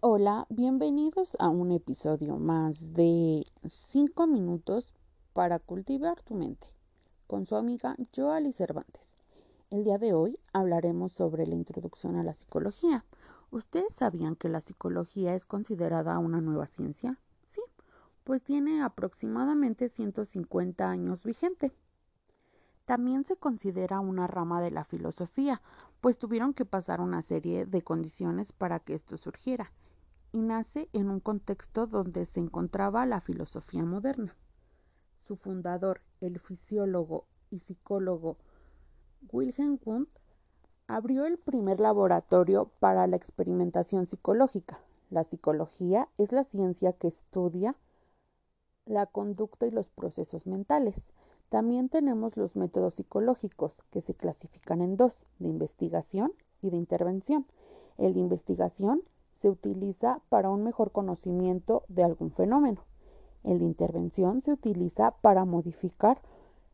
Hola, bienvenidos a un episodio más de 5 minutos para cultivar tu mente con su amiga Joali Cervantes. El día de hoy hablaremos sobre la introducción a la psicología. ¿Ustedes sabían que la psicología es considerada una nueva ciencia? Sí, pues tiene aproximadamente 150 años vigente. También se considera una rama de la filosofía, pues tuvieron que pasar una serie de condiciones para que esto surgiera, y nace en un contexto donde se encontraba la filosofía moderna. Su fundador, el fisiólogo y psicólogo Wilhelm Wundt, abrió el primer laboratorio para la experimentación psicológica. La psicología es la ciencia que estudia la conducta y los procesos mentales. También tenemos los métodos psicológicos, que se clasifican en dos, de investigación y de intervención. El de investigación se utiliza para un mejor conocimiento de algún fenómeno. El de intervención se utiliza para modificar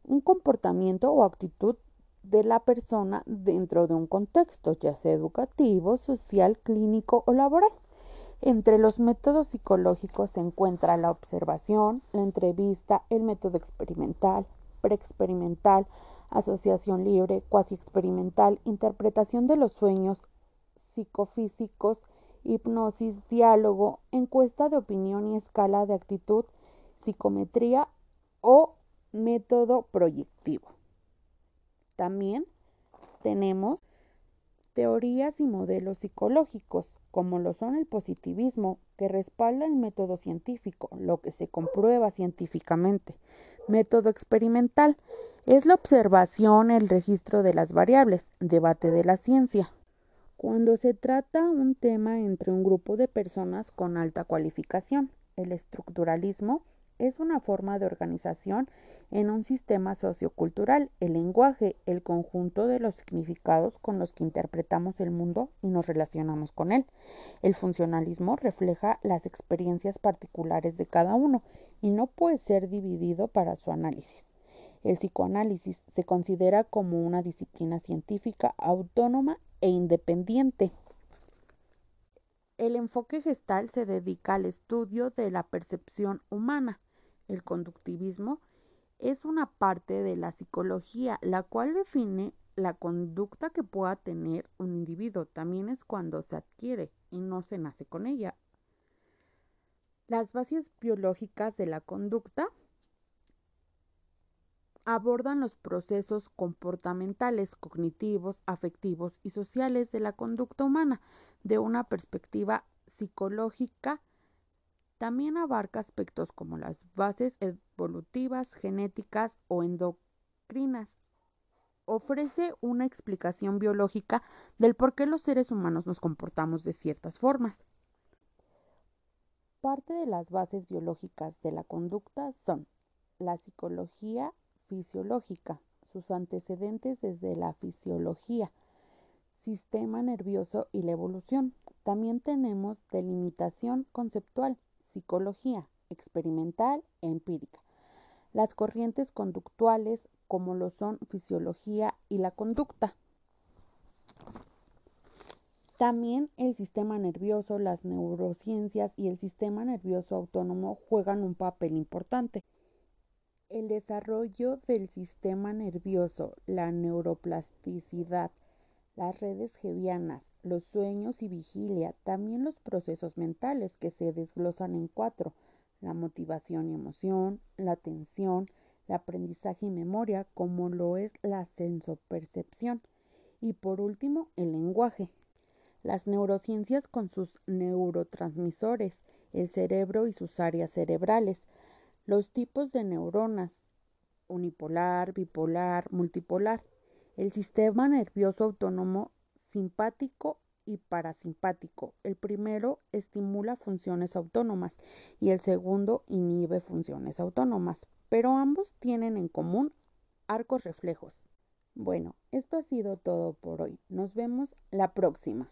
un comportamiento o actitud de la persona dentro de un contexto, ya sea educativo, social, clínico o laboral. Entre los métodos psicológicos se encuentra la observación, la entrevista, el método experimental, preexperimental, asociación libre, cuasi experimental, interpretación de los sueños psicofísicos, hipnosis, diálogo, encuesta de opinión y escala de actitud, psicometría o método proyectivo. También tenemos teorías y modelos psicológicos, como lo son el positivismo, que respalda el método científico, lo que se comprueba científicamente. Método experimental es la observación, el registro de las variables, debate de la ciencia. Cuando se trata un tema entre un grupo de personas con alta cualificación, el estructuralismo es una forma de organización en un sistema sociocultural. El lenguaje, el conjunto de los significados con los que interpretamos el mundo y nos relacionamos con él. El funcionalismo refleja las experiencias particulares de cada uno y no puede ser dividido para su análisis. El psicoanálisis se considera como una disciplina científica autónoma e independiente. El enfoque gestal se dedica al estudio de la percepción humana. El conductivismo es una parte de la psicología, la cual define la conducta que pueda tener un individuo. También es cuando se adquiere y no se nace con ella. Las bases biológicas de la conducta abordan los procesos comportamentales, cognitivos, afectivos y sociales de la conducta humana de una perspectiva psicológica también abarca aspectos como las bases evolutivas, genéticas o endocrinas. Ofrece una explicación biológica del por qué los seres humanos nos comportamos de ciertas formas. Parte de las bases biológicas de la conducta son la psicología fisiológica, sus antecedentes desde la fisiología, sistema nervioso y la evolución. También tenemos delimitación conceptual, psicología experimental e empírica. Las corrientes conductuales como lo son fisiología y la conducta. También el sistema nervioso, las neurociencias y el sistema nervioso autónomo juegan un papel importante. El desarrollo del sistema nervioso, la neuroplasticidad, las redes gevianas, los sueños y vigilia, también los procesos mentales que se desglosan en cuatro, la motivación y emoción, la atención, el aprendizaje y memoria, como lo es la sensopercepción. Y por último, el lenguaje. Las neurociencias con sus neurotransmisores, el cerebro y sus áreas cerebrales, los tipos de neuronas, unipolar, bipolar, multipolar, el sistema nervioso autónomo simpático y parasimpático. El primero estimula funciones autónomas y el segundo inhibe funciones autónomas, pero ambos tienen en común arcos reflejos. Bueno, esto ha sido todo por hoy. Nos vemos la próxima.